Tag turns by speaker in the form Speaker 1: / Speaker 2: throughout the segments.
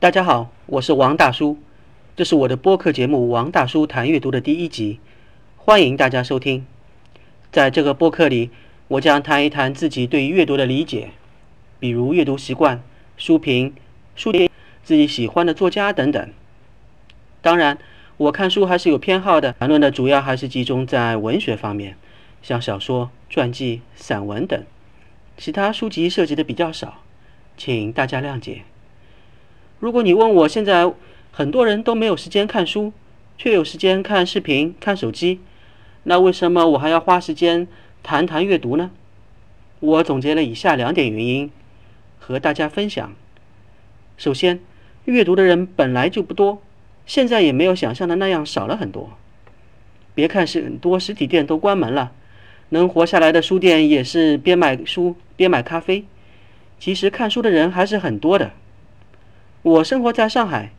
Speaker 1: 大家好，我是王大叔，这是我的播客节目《王大叔谈阅读》的第一集，欢迎大家收听。在这个播客里，我将谈一谈自己对阅读的理解，比如阅读习惯、书评、书店、自己喜欢的作家等等。当然，我看书还是有偏好的，谈论的主要还是集中在文学方面，像小说、传记、散文等，其他书籍涉及的比较少，请大家谅解。如果你问我现在很多人都没有时间看书，却有时间看视频、看手机，那为什么我还要花时间谈谈阅读呢？我总结了以下两点原因，和大家分享。首先，阅读的人本来就不多。现在也没有想象的那样少了很多。别看是很多实体店都关门了，能活下来的书店也是边卖书边买咖啡。其实看书的人还是很多的。我生活在上海，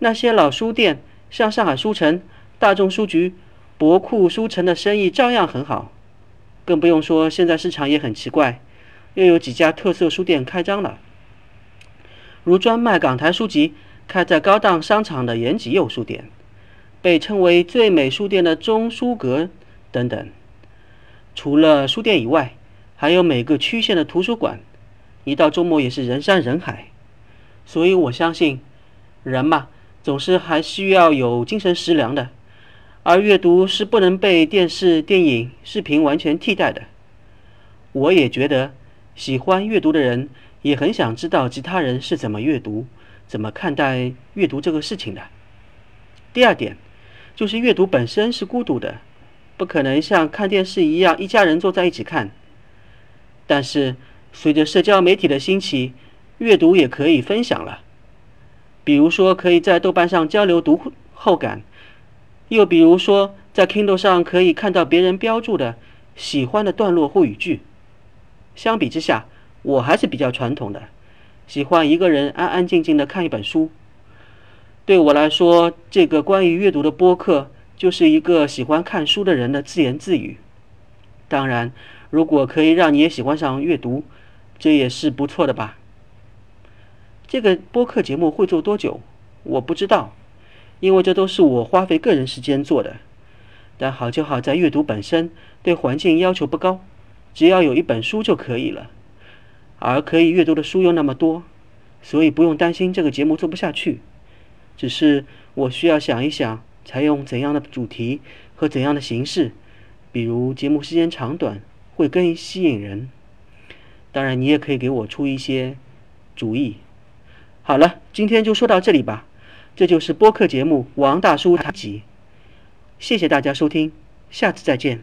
Speaker 1: 那些老书店，像上海书城、大众书局、博库书城的生意照样很好。更不用说现在市场也很奇怪，又有几家特色书店开张了，如专卖港台书籍。开在高档商场的延吉右书店，被称为最美书店的中书阁等等。除了书店以外，还有每个区县的图书馆，一到周末也是人山人海。所以我相信，人嘛，总是还需要有精神食粮的，而阅读是不能被电视、电影、视频完全替代的。我也觉得，喜欢阅读的人也很想知道其他人是怎么阅读。怎么看待阅读这个事情的？第二点，就是阅读本身是孤独的，不可能像看电视一样一家人坐在一起看。但是随着社交媒体的兴起，阅读也可以分享了。比如说，可以在豆瓣上交流读后感；又比如说，在 Kindle 上可以看到别人标注的喜欢的段落或语句。相比之下，我还是比较传统的。喜欢一个人安安静静的看一本书。对我来说，这个关于阅读的播客就是一个喜欢看书的人的自言自语。当然，如果可以让你也喜欢上阅读，这也是不错的吧。这个播客节目会做多久，我不知道，因为这都是我花费个人时间做的。但好就好在阅读本身对环境要求不高，只要有一本书就可以了。而可以阅读的书又那么多，所以不用担心这个节目做不下去。只是我需要想一想，采用怎样的主题和怎样的形式，比如节目时间长短会更吸引人。当然，你也可以给我出一些主意。好了，今天就说到这里吧。这就是播客节目《王大叔谈集》，谢谢大家收听，下次再见。